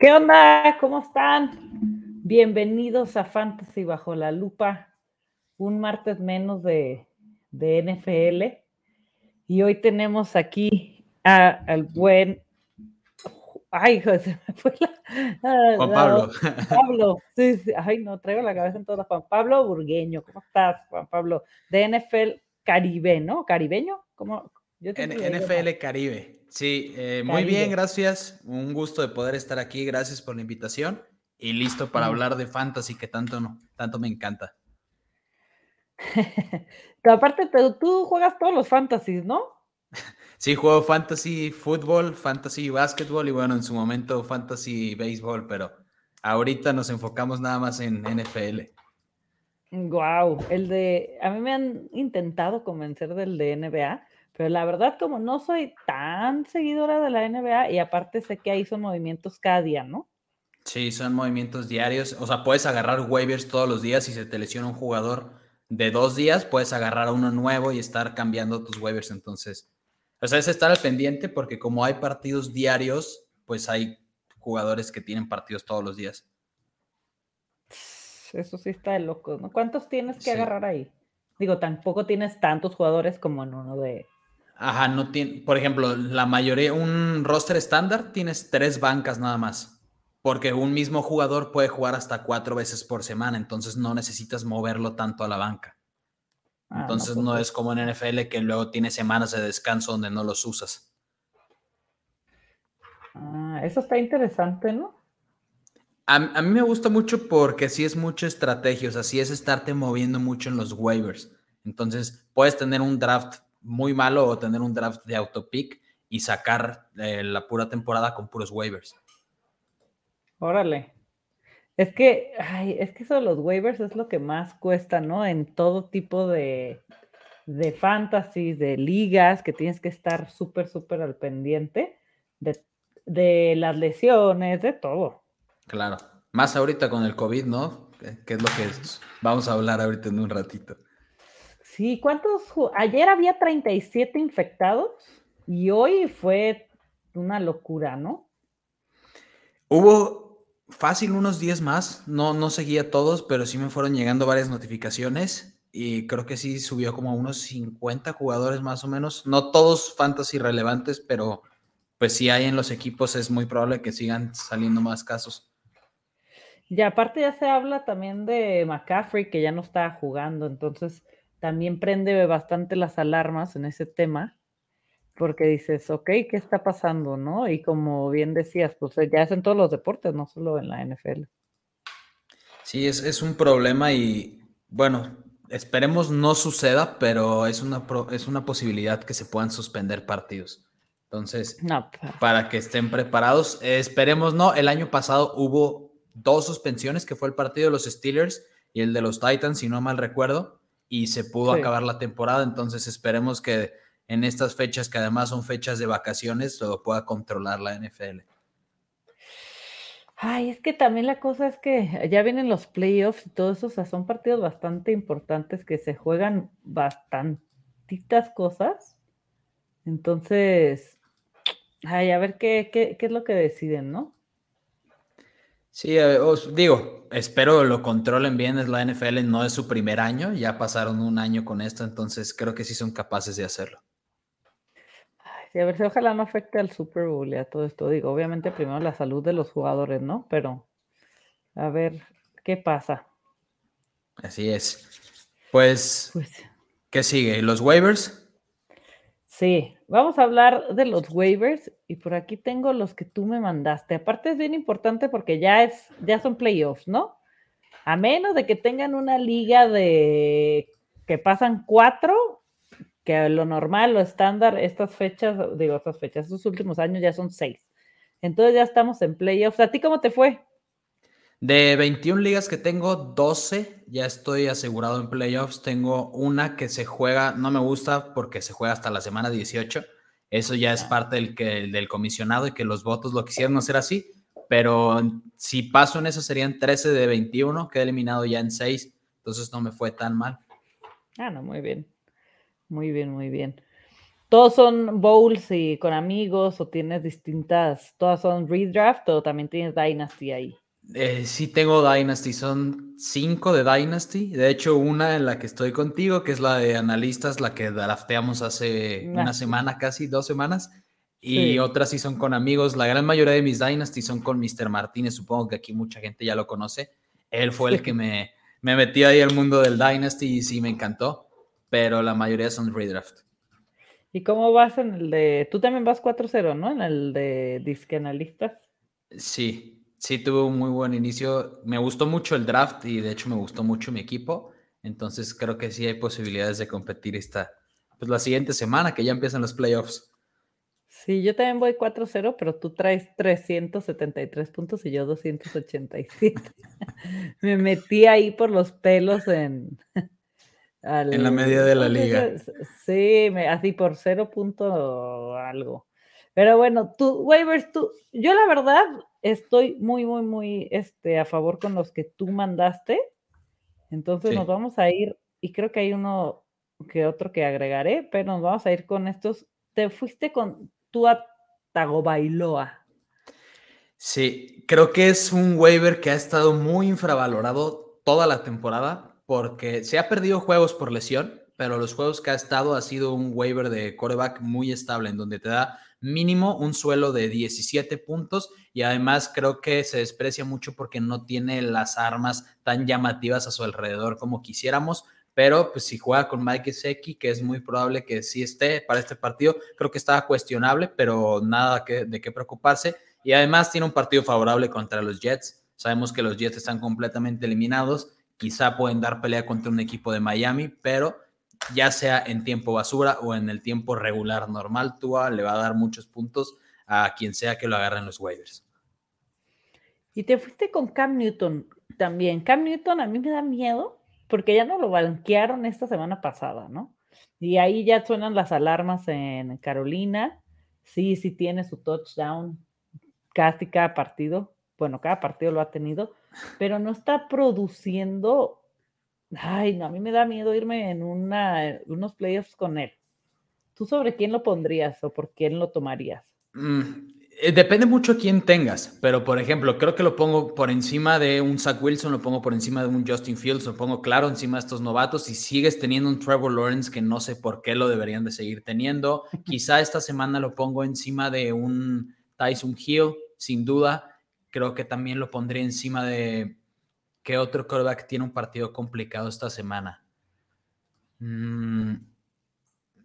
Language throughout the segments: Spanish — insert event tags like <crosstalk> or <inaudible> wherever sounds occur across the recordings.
¿Qué onda? ¿Cómo están? Bienvenidos a Fantasy Bajo la Lupa, un martes menos de, NFL. Y hoy tenemos aquí al buen. Ay, José, <laughs> me fue la. Juan Pablo. Pablo, sí, sí, ay, no, traigo la cabeza en toda. Juan Pablo Burgueño, ¿cómo estás, Juan Pablo? De NFL Caribe, ¿no? ¿Caribeño? ¿Cómo? NFL Caribe. Sí, eh, muy bien, gracias. Un gusto de poder estar aquí. Gracias por la invitación y listo para hablar de fantasy que tanto, no, tanto me encanta. <laughs> Aparte, tú juegas todos los fantasies, ¿no? <laughs> Sí, juego fantasy fútbol, fantasy básquetbol y bueno, en su momento fantasy béisbol, pero ahorita nos enfocamos nada más en NFL. Wow, el de, a mí me han intentado convencer del de NBA, pero la verdad, como no soy tan seguidora de la NBA y aparte sé que ahí son movimientos cada día, ¿no? Sí, son movimientos diarios. O sea, puedes agarrar waivers todos los días. Si se te lesiona un jugador de dos días, puedes agarrar a uno nuevo y estar cambiando tus waivers. Entonces, o sea, es estar al pendiente porque como hay partidos diarios, pues hay jugadores que tienen partidos todos los días. Eso sí está de loco, ¿no? ¿Cuántos tienes que agarrar ahí? Digo, tampoco tienes tantos jugadores como en uno de, Ajá, no tiene, por ejemplo, la mayoría, un roster estándar tienes tres bancas nada más, porque un mismo jugador puede jugar hasta cuatro veces por semana, entonces no necesitas moverlo tanto a la banca. Ah, entonces no, pues es como en NFL que luego tiene semanas de descanso donde no los usas. Ah, eso está interesante, ¿no? A, a, mí me gusta mucho porque sí es mucha estrategia, o sea, sí es estarte moviendo mucho en los waivers. Entonces, puedes tener un draft muy malo o tener un draft de autopick y sacar eh, la pura temporada con puros waivers. Órale. Es que, ay, es que eso de los waivers es lo que más cuesta, ¿no? En todo tipo de, de fantasy, de ligas, que tienes que estar súper, súper al pendiente de, de, las lesiones, de todo. Claro. Más ahorita con el COVID, ¿no? Que es lo que vamos a hablar ahorita en un ratito. Sí, ¿cuántos? Ayer había 37 infectados y hoy fue una locura, ¿no? Hubo fácil unos 10 más, no, no seguía todos, pero sí me fueron llegando varias notificaciones y creo que sí subió como a unos 50 jugadores más o menos, no todos fantasy relevantes, pero pues si hay en los equipos es muy probable que sigan saliendo más casos. Y aparte ya se habla también de McCaffrey que ya no está jugando, entonces también prende bastante las alarmas en ese tema, porque dices, ok, ¿qué está pasando? ¿No? Y como bien decías, pues eh, ya es en todos los deportes, no solo en la NFL. Sí, es, un problema y bueno, esperemos no suceda, pero es una, es una posibilidad que se puedan suspender partidos. Entonces, para que estén preparados, esperemos no. El año pasado hubo dos suspensiones, que fue el partido de los Steelers y el de los Titans, si no mal recuerdo y se pudo acabar la temporada. Entonces esperemos que en estas fechas, que además son fechas de vacaciones, lo pueda controlar la NFL. Ay, es que también la cosa es que ya vienen los playoffs y todo eso, o sea, son partidos bastante importantes que se juegan bastantitas cosas. Entonces, ay, a ver qué, qué, qué es lo que deciden, ¿no? Sí, os digo, espero lo controlen bien, es la NFL, no es su primer año, ya pasaron un año con esto, entonces creo que sí son capaces de hacerlo. sí, a ver si ojalá no afecte al Super Bowl y a todo esto. Digo, obviamente primero la salud de los jugadores, ¿no? Pero a ver qué pasa. Así es. Pues, pues ¿qué sigue? ¿Los waivers? Sí, vamos a hablar de los waivers y por aquí tengo los que tú me mandaste. Aparte es bien importante porque ya es, ya son playoffs, ¿no? A menos de que tengan una liga de que pasan cuatro, que lo normal, lo estándar, estas fechas, digo, estas fechas, estos últimos años ya son seis. Entonces ya estamos en playoffs. ¿A ti cómo te fue? De 21 ligas que tengo, 12 ya estoy asegurado en playoffs. Tengo una que se juega, no me gusta porque se juega hasta la semana 18. Eso ya es parte del, que, del comisionado y que los votos lo quisieron hacer así. Pero si paso en eso serían 13 de 21, quedé eliminado ya en 6. Entonces no me fue tan mal. Ah, no, muy bien. Muy bien, muy bien. ¿Todos son bowls y con amigos o tienes distintas, todas son redraft o también tienes Dynasty ahí? Eh, sí tengo Dynasty, son cinco de Dynasty. De hecho, una en la que estoy contigo, que es la de analistas, la que drafteamos hace una semana, casi dos semanas. Y otras sí son con amigos. La gran mayoría de mis Dynasty son con Mr. Martínez. Supongo que aquí mucha gente ya lo conoce. Él fue el que me, me metió ahí al mundo del Dynasty y sí me encantó. Pero la mayoría son redraft. ¿Y cómo vas en el de... Tú también vas 4-0, ¿no? En el de disque analistas. Sí, sí, tuve un muy buen inicio. Me gustó mucho el draft y de hecho me gustó mucho mi equipo. Entonces creo que sí hay posibilidades de competir esta, pues la siguiente semana que ya empiezan los playoffs. Sí, yo también voy 4-0, pero tú traes 373 puntos y yo 287. <laughs> me metí ahí por los pelos en, <laughs> en la media de la liga. Sí, así por cero punto algo. Pero bueno, tú, waivers, tú, yo la verdad estoy muy, muy, muy este, a favor con los que tú mandaste. Entonces nos vamos a ir, y creo que hay uno que otro que agregaré, pero nos vamos a ir con estos. Te fuiste con tu Tagovailoa. Sí, creo que es un waiver que ha estado muy infravalorado toda la temporada porque se ha perdido juegos por lesión, pero los juegos que ha estado ha sido un waiver de coreback muy estable, en donde te da mínimo un suelo de 17 puntos y además creo que se desprecia mucho porque no tiene las armas tan llamativas a su alrededor como quisiéramos. Pero pues si juega con Mike Seki, que es muy probable que sí esté para este partido, creo que estaba cuestionable, pero nada que, de qué preocuparse. Y además tiene un partido favorable contra los Jets. Sabemos que los Jets están completamente eliminados quizá pueden dar pelea contra un equipo de Miami, pero ya sea en tiempo basura o en el tiempo regular normal, Tua le va a dar muchos puntos a quien sea que lo agarre en los waivers. Y te fuiste con Cam Newton también. Cam Newton a mí me da miedo porque ya no lo banquearon esta semana pasada, ¿no? Y ahí ya suenan las alarmas en Carolina. Sí, sí tiene su touchdown casi cada partido. Bueno, cada partido lo ha tenido, pero no está produciendo. Ay, no, a mí me da miedo irme en una, unos playoffs con él. ¿Tú sobre quién lo pondrías o por quién lo tomarías? Mm, eh, depende mucho quién tengas, pero por ejemplo, creo que lo pongo por encima de un Zach Wilson, lo pongo por encima de un Justin Fields, lo pongo claro encima de estos novatos y sigues teniendo un Trevor Lawrence que no sé por qué lo deberían de seguir teniendo. <laughs> Quizá esta semana lo pongo encima de un Tyson Hill, sin duda creo que también lo pondría encima de qué otro quarterback tiene un partido complicado esta semana. Mm,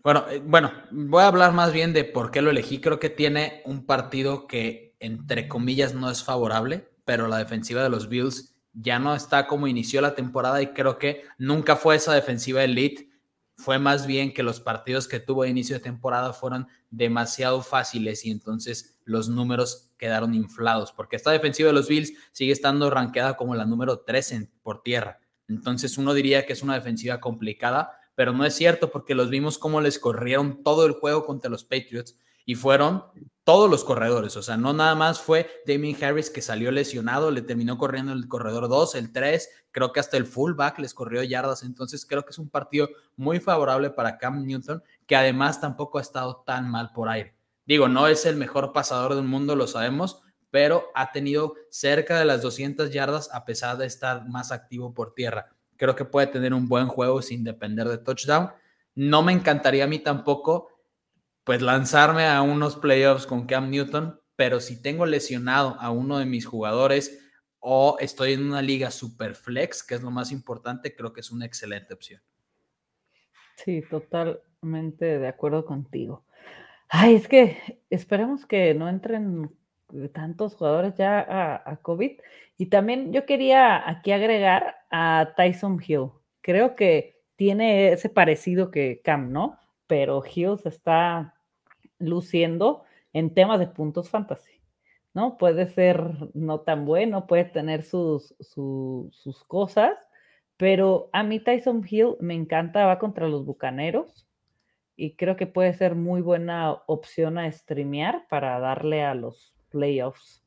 bueno, eh, bueno, voy a hablar más bien de por qué lo elegí. Creo que tiene un partido que, entre comillas, no es favorable, pero la defensiva de los Bills ya no está como inició la temporada y creo que nunca fue esa defensiva elite fue más bien que los partidos que tuvo de inicio de temporada fueron demasiado fáciles y entonces los números quedaron inflados, porque esta defensiva de los Bills sigue estando rankeada como la número 3 por tierra. Entonces uno diría que es una defensiva complicada, pero no es cierto porque los vimos cómo les corrieron todo el juego contra los Patriots y fueron todos los corredores, o sea, no nada más fue Damien Harris que salió lesionado, le terminó corriendo el corredor 2, el 3, creo que hasta el fullback les corrió yardas, entonces creo que es un partido muy favorable para Cam Newton, que además tampoco ha estado tan mal por aire. Digo, no es el mejor pasador del mundo, lo sabemos, pero ha tenido cerca de las 200 yardas a pesar de estar más activo por tierra. Creo que puede tener un buen juego sin depender de touchdown. No me encantaría a mí tampoco pues lanzarme a unos playoffs con Cam Newton, pero si tengo lesionado a uno de mis jugadores o estoy en una liga super flex, que es lo más importante, creo que es una excelente opción. Sí, totalmente de acuerdo contigo. Ay, es que esperemos que no entren tantos jugadores ya a, COVID. Y también yo quería aquí agregar a Tyson Hill. Creo que tiene ese parecido que Cam, ¿no? Pero Hills está luciendo en temas de puntos fantasy, ¿no? Puede ser no tan bueno, puede tener sus, sus cosas, pero a mí Tyson Hill me encanta, va contra los Bucaneros y creo que puede ser muy buena opción a streamear para darle a los playoffs.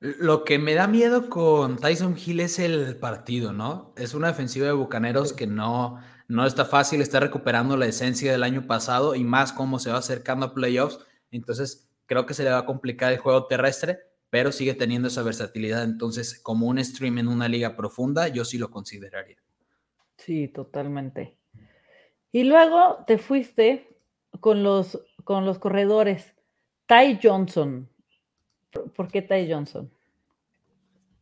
Lo que me da miedo con Tyson Hill es el partido, ¿no? Es una defensiva de Bucaneros que no, no está fácil, está recuperando la esencia del año pasado y más como se va acercando a playoffs. Entonces, creo que se le va a complicar el juego terrestre, pero sigue teniendo esa versatilidad. Entonces, como un stream en una liga profunda, yo sí lo consideraría. Sí, totalmente. Y luego te fuiste con los, con los corredores. Ty Johnson. ¿Por qué Ty Johnson?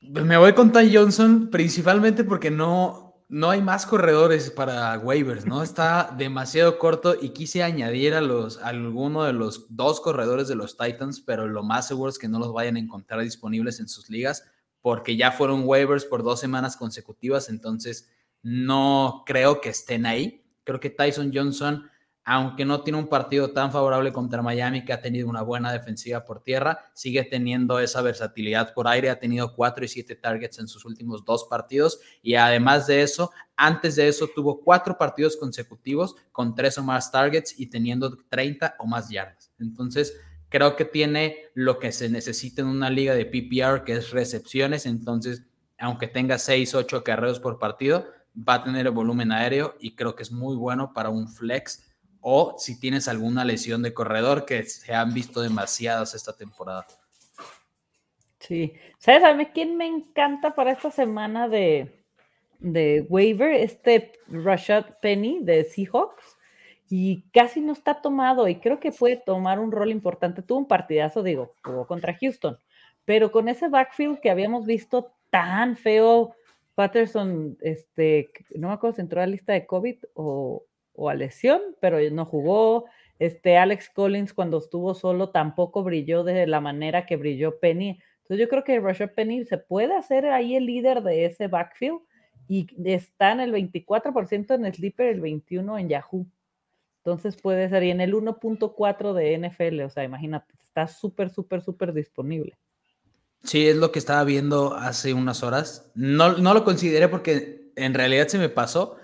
Me voy con Ty Johnson principalmente porque no, no hay más corredores para waivers, ¿no? Está demasiado corto y quise añadir a los alguno de los dos corredores de los Titans, pero lo más seguro es que no los vayan a encontrar disponibles en sus ligas porque ya fueron waivers por dos semanas consecutivas, entonces no creo que estén ahí. Creo que Tyson Johnson aunque no tiene un partido tan favorable contra Miami, que ha tenido una buena defensiva por tierra, sigue teniendo esa versatilidad por aire, ha tenido cuatro y siete targets en sus últimos dos partidos y además de eso, antes de eso tuvo cuatro partidos consecutivos con tres o más targets y teniendo 30 o más yardas. Entonces, creo que tiene lo que se necesita en una liga de PPR, que es recepciones, entonces, aunque tenga seis, ocho carreros por partido, va a tener el volumen aéreo y creo que es muy bueno para un flex o si tienes alguna lesión de corredor que se han visto demasiadas esta temporada. Sí, ¿sabes a mí quién me encanta para esta semana de, de waiver? Este Rashad Penny de Seahawks y casi no está tomado y creo que puede tomar un rol importante. Tuvo un partidazo, digo, jugó contra Houston, pero con ese backfield que habíamos visto tan feo, Patterson, este, no me acuerdo si entró a la lista de COVID o, o a lesión, pero no jugó. Este Alex Collins cuando estuvo solo tampoco brilló de la manera que brilló Penny. Entonces yo creo que Rashad Penny se puede hacer ahí el líder de ese backfield y está en el 24% en Sleeper, el 21% en Yahoo. Entonces puede ser, y en el 1.4 de NFL, o sea, imagínate, está súper, súper, súper disponible. Sí, es lo que estaba viendo hace unas horas. No, no lo consideré porque en realidad se me pasó,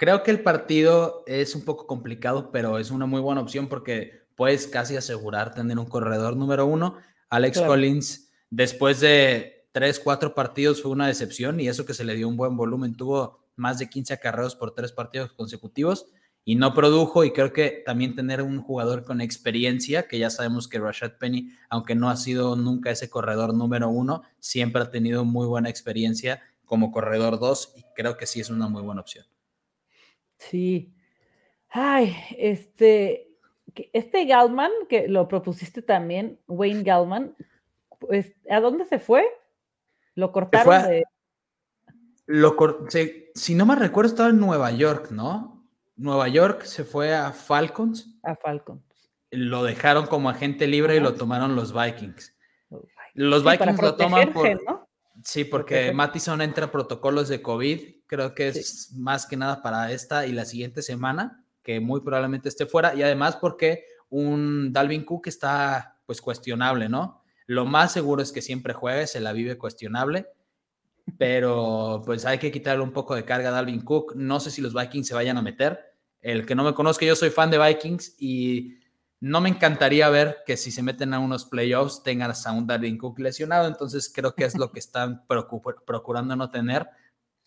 Creo que el partido es un poco complicado, pero es una muy buena opción porque puedes casi asegurar tener un corredor número uno. Alex Collins, después de tres, cuatro partidos, fue una decepción y eso que se le dio un buen volumen. Tuvo más de 15 acarreos por tres partidos consecutivos y no produjo. Y creo que también tener un jugador con experiencia, que ya sabemos que Rashad Penny, aunque no ha sido nunca ese corredor número uno, siempre ha tenido muy buena experiencia como corredor dos y creo que sí es una muy buena opción. Sí. Ay, este, este Galman, que lo propusiste también, Wayne Galman, pues, ¿a dónde se fue? Lo cortaron de... Lo si no me recuerdo, estaba en Nueva York, ¿no? Nueva York se fue a Falcons. A Falcons. Lo dejaron como agente libre y lo tomaron los Vikings. Los Vikings lo toman por... Sí, porque Mattison entra a protocolos de COVID Creo que es más que nada para esta y la siguiente semana, que muy probablemente esté fuera. Y además porque un Dalvin Cook está pues cuestionable, ¿no? Lo más seguro es que siempre juegue, se la vive cuestionable, pero pues hay que quitarle un poco de carga a Dalvin Cook. No sé si los Vikings se vayan a meter. El que no me conozca, yo soy fan de Vikings y no me encantaría ver que si se meten a unos playoffs tengan hasta un Dalvin Cook lesionado. Entonces creo que es lo que están <laughs> procurando no tener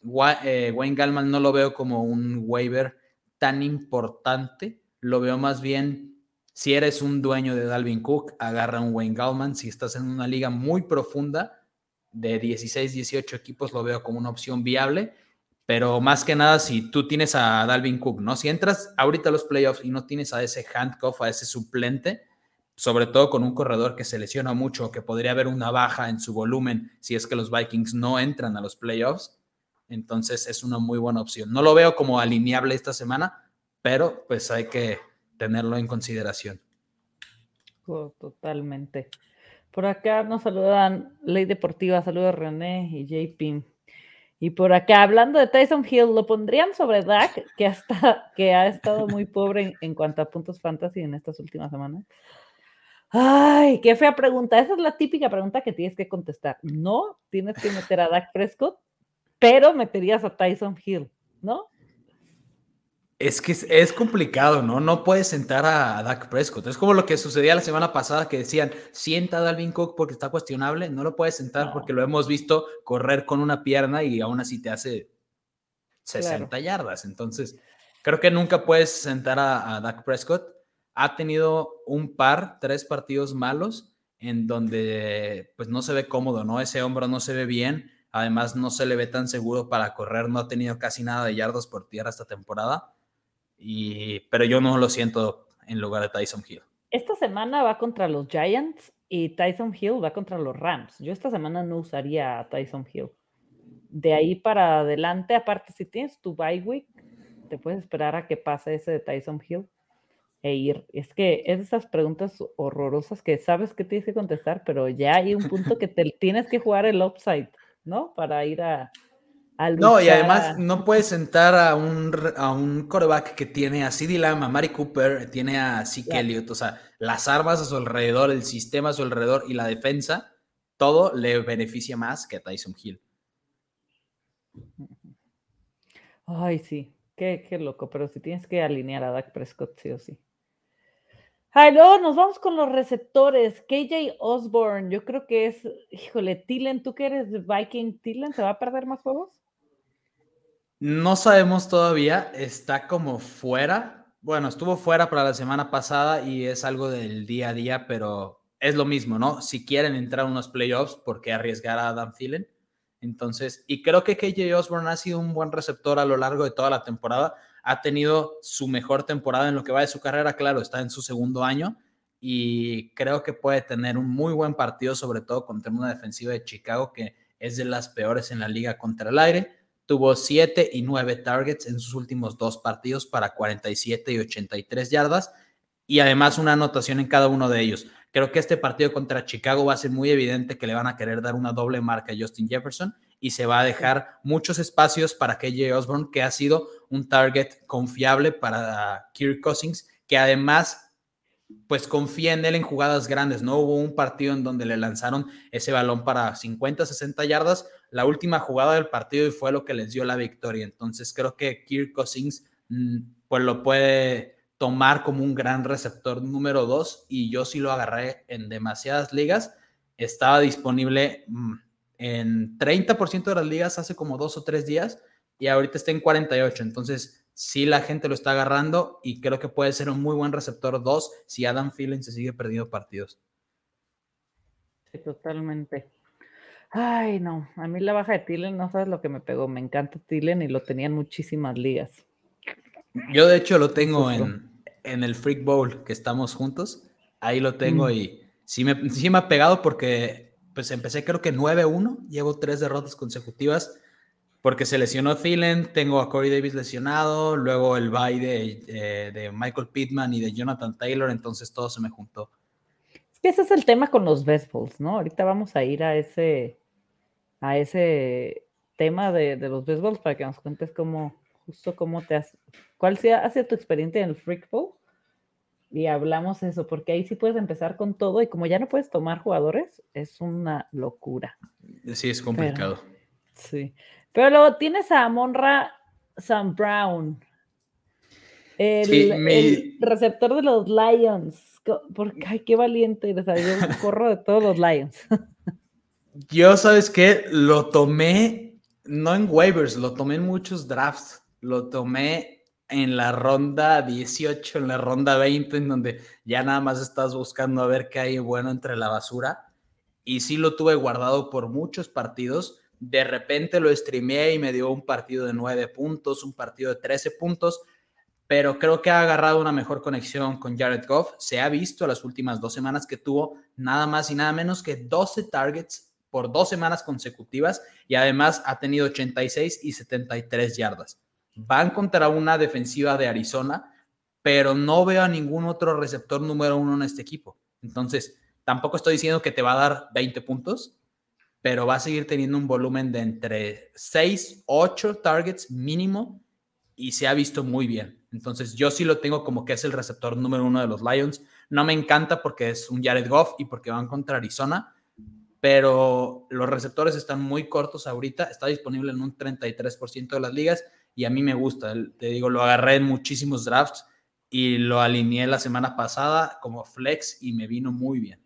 Wayne Gallman no lo veo como un waiver tan importante, lo veo más bien, si eres un dueño de Dalvin Cook, agarra un Wayne Gallman, si estás en una liga muy profunda de 16, 18 equipos, lo veo como una opción viable, pero más que nada si tú tienes a Dalvin Cook, ¿no? Si entras ahorita a los playoffs y no tienes a ese handcuff, a ese suplente, sobre todo con un corredor que se lesiona mucho, que podría haber una baja en su volumen si es que los Vikings no entran a los playoffs, entonces es una muy buena opción. No lo veo como alineable esta semana, pero pues hay que tenerlo en consideración. Totalmente. Por acá nos saludan Ley Deportiva, saludos René y JP. Y por acá, hablando de Tyson Hill, ¿lo pondrían sobre Dak, que, hasta, que ha estado muy pobre en, cuanto a puntos fantasy en estas últimas semanas? Ay, qué fea pregunta. Esa es la típica pregunta que tienes que contestar. No, tienes que meter a Dak Prescott pero meterías a Tyson Hill, ¿no? Es que es, complicado, ¿no? No puedes sentar a Dak Prescott. Es como lo que sucedía la semana pasada que decían, sienta a Dalvin Cook porque está cuestionable. No lo puedes sentar porque lo hemos visto correr con una pierna y aún así te hace 60 yardas. Entonces, Creo que nunca puedes sentar a, a Dak Prescott. Ha tenido un par, tres partidos malos en donde pues no se ve cómodo, ¿no? Ese hombro no se ve bien, además no se le ve tan seguro para correr, no ha tenido casi nada de yardas por tierra esta temporada, y, pero yo no lo siento en lugar de Tyson Hill. Esta semana va contra los Giants y Tyson Hill va contra los Rams. Yo esta semana no usaría a Tyson Hill. De ahí para adelante, aparte, si tienes tu bye week, te puedes esperar a que pase ese de Tyson Hill e ir. Es que es esas preguntas horrorosas que sabes que tienes que contestar, pero ya hay un punto que te tienes que jugar el upside, ¿no? Para ir a, no, y además no puedes sentar a un, a un coreback que tiene a CD Lamb, a Mari Cooper, tiene a Zeke Elliott, o sea, las armas a su alrededor, el sistema a su alrededor y la defensa, todo le beneficia más que a Tyson Hill. Ay, sí, qué, qué loco, pero si tienes que alinear a Dak Prescott, sí o sí. Luego nos vamos con los receptores. KJ Osborne, yo creo que es, híjole, Tillen, tú que eres Viking, Tillen, ¿se va a perder más juegos? No sabemos todavía, está como fuera. Bueno, estuvo fuera para la semana pasada y es algo del día a día, pero es lo mismo, ¿no? Si quieren entrar a unos playoffs, ¿por qué arriesgar a Adam Thielen? Entonces, y creo que KJ Osborne ha sido un buen receptor a lo largo de toda la temporada. Ha tenido su mejor temporada en lo que va de su carrera, claro, está en su segundo año y creo que puede tener un muy buen partido, sobre todo contra una defensiva de Chicago que es de las peores en la liga contra el aire Tuvo 7 y 9 targets en sus últimos dos partidos para 47 y 83 yardas y además una anotación en cada uno de ellos. Creo que este partido contra Chicago va a ser muy evidente que le van a querer dar una doble marca a Justin Jefferson y se va a dejar muchos espacios para KJ Osborne, que ha sido un target confiable para Kirk Cousins, que además pues confía en él en jugadas grandes. No hubo un partido en donde le lanzaron ese balón para 50, 60 yardas, la última jugada del partido y fue lo que les dio la victoria. Entonces creo que Kirk Cousins mm, pues lo puede tomar como un gran receptor número dos y yo sí lo agarré en demasiadas ligas. Estaba disponible mm, en 30% de las ligas hace como dos o tres días y ahorita está en 48. Entonces sí la gente lo está agarrando y creo que puede ser un muy buen receptor dos si Adam Thielen se sigue perdiendo partidos. Sí, totalmente. Ay, no, a mí la baja de Tillen, no sabes lo que me pegó. Me encanta Tillen y lo tenía en muchísimas ligas. Yo, de hecho, lo tengo en, el Freak Bowl que estamos juntos. Ahí lo tengo mm. y sí me, sí me ha pegado porque pues empecé creo que 9-1, llevo tres derrotas consecutivas porque se lesionó Thielen, tengo a Corey Davis lesionado, luego el bye de, eh, de Michael Pittman y de Jonathan Taylor, entonces todo se me juntó. Es que ese es el tema con los best balls, ¿no? Ahorita vamos a ir a ese, a ese tema de, los béisbols para que nos cuentes cómo, justo cómo te has, cuál sea, ha sido tu experiencia en el Freak Bowl y hablamos eso, porque ahí sí puedes empezar con todo y como ya no puedes tomar jugadores, es una locura. Sí, es complicado. sí, pero luego tienes a Monra Sam Brown, el, receptor de los Lions. Porque, ay, qué valiente, yo corro de todos los Lions. <laughs> Yo, ¿sabes qué? Lo tomé, no en waivers, lo tomé en muchos drafts. Lo tomé en la ronda 18, en la ronda 20, en donde ya nada más estás buscando a ver qué hay bueno entre la basura. Y sí lo tuve guardado por muchos partidos. De repente lo streameé y me dio un partido de 9 puntos, un partido de 13 puntos pero creo que ha agarrado una mejor conexión con Jared Goff. Se ha visto las últimas dos semanas que tuvo nada más y nada menos que 12 targets por dos semanas consecutivas y además ha tenido 86 y 73 yardas. Van contra una defensiva de Arizona, pero no veo a ningún otro receptor número uno en este equipo. Entonces, tampoco estoy diciendo que te va a dar 20 puntos, pero va a seguir teniendo un volumen de entre 6, 8 targets mínimo y se ha visto muy bien. Entonces, yo sí lo tengo como que es el receptor número uno de los Lions. No me encanta porque es un Jared Goff y porque van contra Arizona, pero los receptores están muy cortos ahorita, está disponible en un 33% de las ligas y a mí me gusta, te digo, lo agarré en muchísimos drafts y lo alineé la semana pasada como flex y me vino muy bien.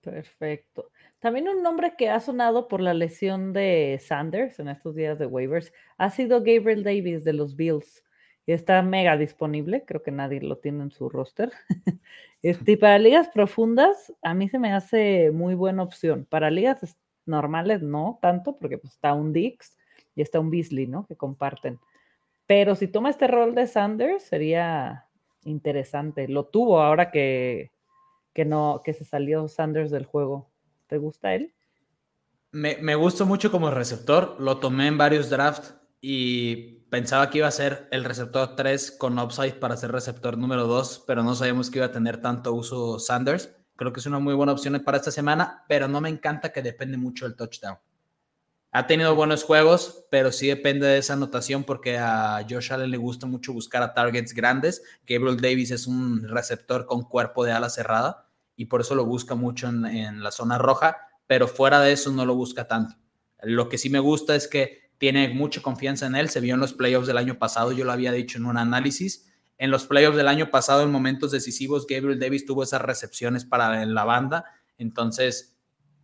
Perfecto. También un nombre que ha sonado por la lesión de Sanders en estos días de waivers ha sido Gabriel Davis de los Bills. está mega disponible, creo que nadie lo tiene en su roster. <laughs> Este, para ligas profundas, a mí se me hace muy buena opción. Para ligas normales, no tanto, porque pues, está un Dix y está un Beasley, ¿no? Que comparten. Pero si toma este rol de Sanders, sería interesante. Lo tuvo ahora que, que no, que se salió Sanders del juego. ¿Te gusta él? Me, me gustó mucho como receptor. Lo tomé en varios drafts y pensaba que iba a ser el receptor 3 con upside para ser receptor número 2, pero no sabíamos que iba a tener tanto uso Sanders. Creo que es una muy buena opción para esta semana, pero no me encanta que depende mucho del touchdown. Ha tenido buenos juegos, pero sí depende de esa anotación porque a Josh Allen le gusta mucho buscar a targets grandes. Gabriel Davis es un receptor con cuerpo de ala cerrada y por eso lo busca mucho en, la zona roja, pero fuera de eso no lo busca tanto. Lo que sí me gusta es que tiene mucha confianza en él, se vio en los playoffs del año pasado, yo lo había dicho en un análisis. En los playoffs del año pasado, en momentos decisivos, Gabriel Davis tuvo esas recepciones para la banda, entonces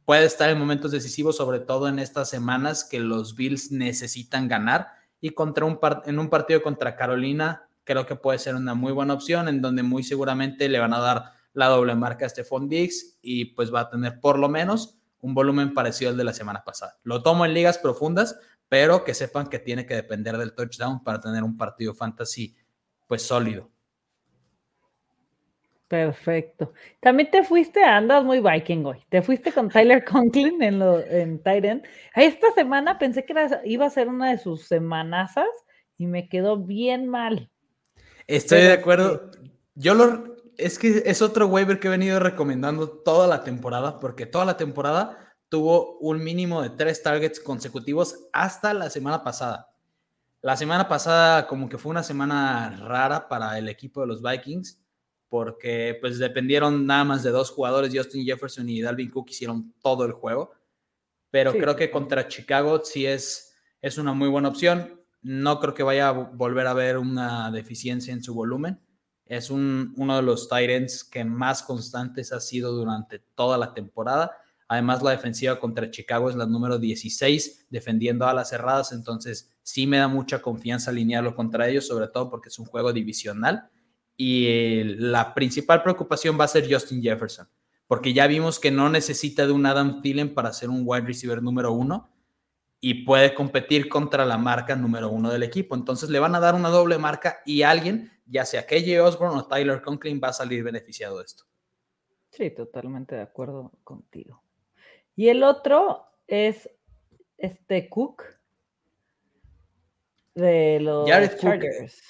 puede estar en momentos decisivos, sobre todo en estas semanas que los Bills necesitan ganar. Y contra un en un partido contra Carolina, creo que puede ser una muy buena opción, en donde muy seguramente le van a dar la doble marca a Stephon Diggs y pues va a tener por lo menos un volumen parecido al de la semana pasada. Lo tomo en ligas profundas, pero que sepan que tiene que depender del touchdown para tener un partido fantasy pues sólido. Perfecto. También te fuiste, andas muy Viking hoy. Te fuiste con Tyler Conklin en, lo, en Titan. Esta semana pensé que iba a ser una de sus semanazas y me quedó bien mal. Estoy de acuerdo. Yo lo. Es que es otro waiver que he venido recomendando toda la temporada, porque toda la temporada tuvo un mínimo de tres targets consecutivos hasta la semana pasada. La semana pasada como que fue una semana rara para el equipo de los Vikings porque pues dependieron nada más de dos jugadores, Justin Jefferson y Dalvin Cook hicieron todo el juego, pero creo que contra Chicago sí es, es una muy buena opción. No creo que vaya a volver a ver una deficiencia en su volumen. Es un, uno de los Titans que más constantes ha sido durante toda la temporada Además, la defensiva contra Chicago es la número 16, defendiendo a las cerradas. Entonces, sí me da mucha confianza alinearlo contra ellos, sobre todo porque es un juego divisional. Y la principal preocupación va a ser Justin Jefferson, porque ya vimos que no necesita de un Adam Thielen para ser un wide receiver número uno y puede competir contra la marca número uno del equipo. Entonces, le van a dar una doble marca y alguien, ya sea KJ Osborne o Tyler Conklin, va a salir beneficiado de esto. Sí, totalmente de acuerdo contigo. Y el otro es este Cook de los Chargers.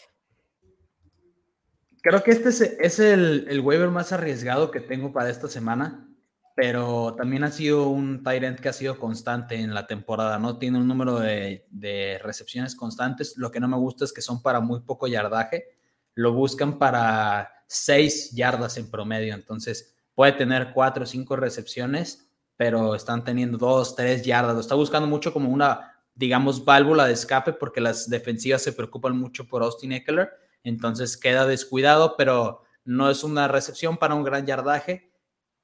Creo que este es, el, el, waiver más arriesgado que tengo para esta semana, pero también ha sido un tight que ha sido constante en la temporada, ¿no? Tiene un número de, de recepciones constantes. Lo que no me gusta es que son para muy poco yardaje. Lo buscan para seis yardas en promedio, entonces puede tener cuatro o cinco recepciones pero están teniendo dos, tres yardas. Lo está buscando mucho como una, digamos, válvula de escape porque las defensivas se preocupan mucho por Austin Eckler. Entonces queda descuidado, pero no es una recepción para un gran yardaje.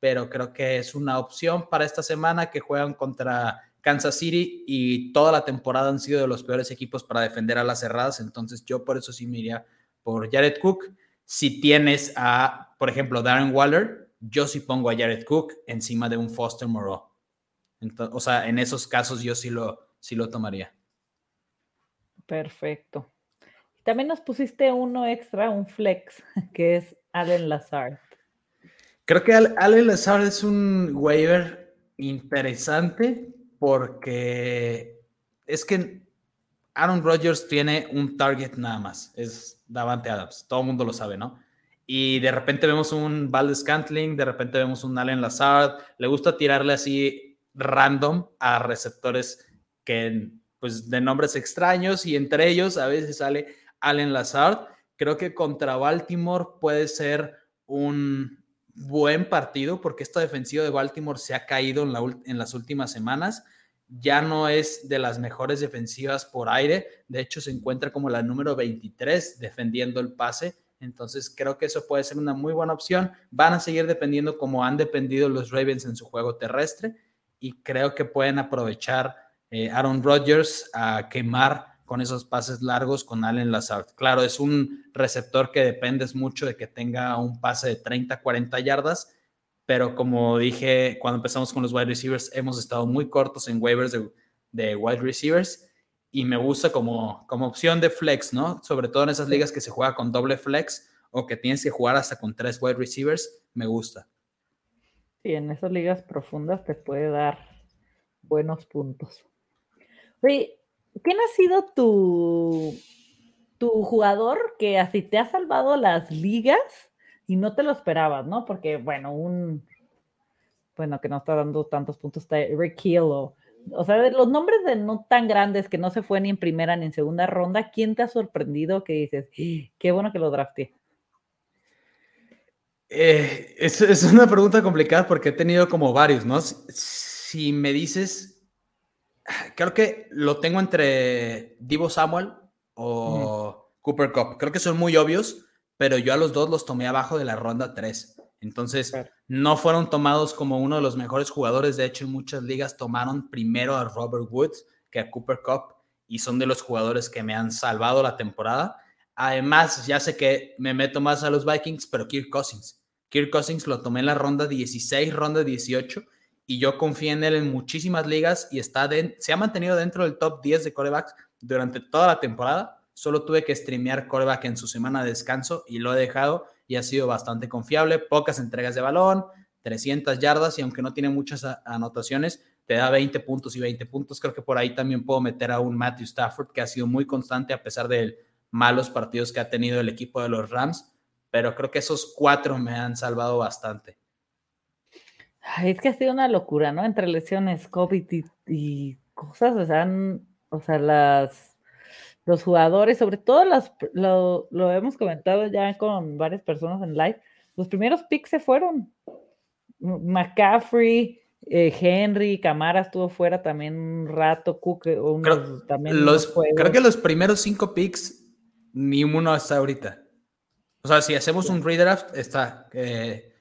Pero creo que es una opción para esta semana que juegan contra Kansas City y toda la temporada han sido de los peores equipos para defender a las cerradas. Entonces yo por eso sí me iría por Jared Cook. Si tienes a, por ejemplo, Darren Waller, yo sí pongo a Jared Cook encima de un Foster Moreau. o sea, en esos casos yo sí lo, sí lo tomaría. Perfecto. También nos pusiste uno extra, un flex, <laughs> que es Allen Lazard. Creo que Allen Lazard es un waiver interesante porque es que Aaron Rodgers tiene un target nada más, es Davante Adams, todo el mundo lo sabe, ¿no? y de repente vemos un Valdez Scantling, de repente vemos un Allen Lazard, le gusta tirarle así random a receptores que pues de nombres extraños y entre ellos a veces sale Allen Lazard. Creo que contra Baltimore puede ser un buen partido porque esta defensiva de Baltimore se ha caído en, la, en las últimas semanas. Ya no es de las mejores defensivas por aire. De hecho, se encuentra como la número 23 defendiendo el pase entonces creo que eso puede ser una muy buena opción. Van a seguir dependiendo como han dependido los Ravens en su juego terrestre y creo que pueden aprovechar eh, Aaron Rodgers a quemar con esos pases largos con Allen Lazard. Claro, es un receptor que dependes mucho de que tenga un pase de 30, 40 yardas, pero como dije cuando empezamos con los wide receivers, hemos estado muy cortos en waivers de, wide receivers y me gusta como, como opción de flex, ¿no? Sobre todo en esas ligas que se juega con doble flex o que tienes que jugar hasta con tres wide receivers, me gusta. Sí, en esas ligas profundas te puede dar buenos puntos. Oye, ¿quién ha sido tu, tu jugador que así te ha salvado las ligas y no te lo esperabas, ¿no? Porque, bueno, un, bueno, que no está dando tantos puntos, está Rick Hill o, sea, los nombres de no tan grandes que no se fue ni en primera ni en segunda ronda, ¿quién te ha sorprendido que dices, qué bueno que lo drafté? Eh, es, es, una pregunta complicada porque he tenido como varios, ¿no? Si, me dices, creo que lo tengo entre Divo Samuel o Cooper Cup. Creo que son muy obvios, pero yo a los dos los tomé abajo de la ronda 3. Entonces, no fueron tomados como uno de los mejores jugadores. De hecho, en muchas ligas tomaron primero a Robert Woods que a Cooper Cup y son de los jugadores que me han salvado la temporada. Además, ya sé que me meto más a los Vikings, pero Kirk Cousins. Kirk Cousins lo tomé en la ronda 16, ronda 18, y yo confío en él en muchísimas ligas y está se ha mantenido dentro del top 10 de corebacks durante toda la temporada. Solo tuve que streamear coreback en su semana de descanso y lo he dejado y ha sido bastante confiable. Pocas entregas de balón, 300 yardas y aunque no tiene muchas anotaciones, te da 20 puntos y 20 puntos. Creo que por ahí también puedo meter a un Matthew Stafford que ha sido muy constante a pesar de malos partidos que ha tenido el equipo de los Rams pero creo que esos cuatro me han salvado bastante. Es que ha sido una locura, ¿no? Entre lesiones, COVID y, cosas, o sea, o sea, las, los jugadores, sobre todo las, lo, hemos comentado ya con varias personas en live, los primeros picks se fueron. McCaffrey, eh, Henry, Camara estuvo fuera también un rato, Cook, eh, creo, también los, creo que los primeros cinco picks, ni uno hasta ahorita. O sea, si hacemos un redraft, está eh,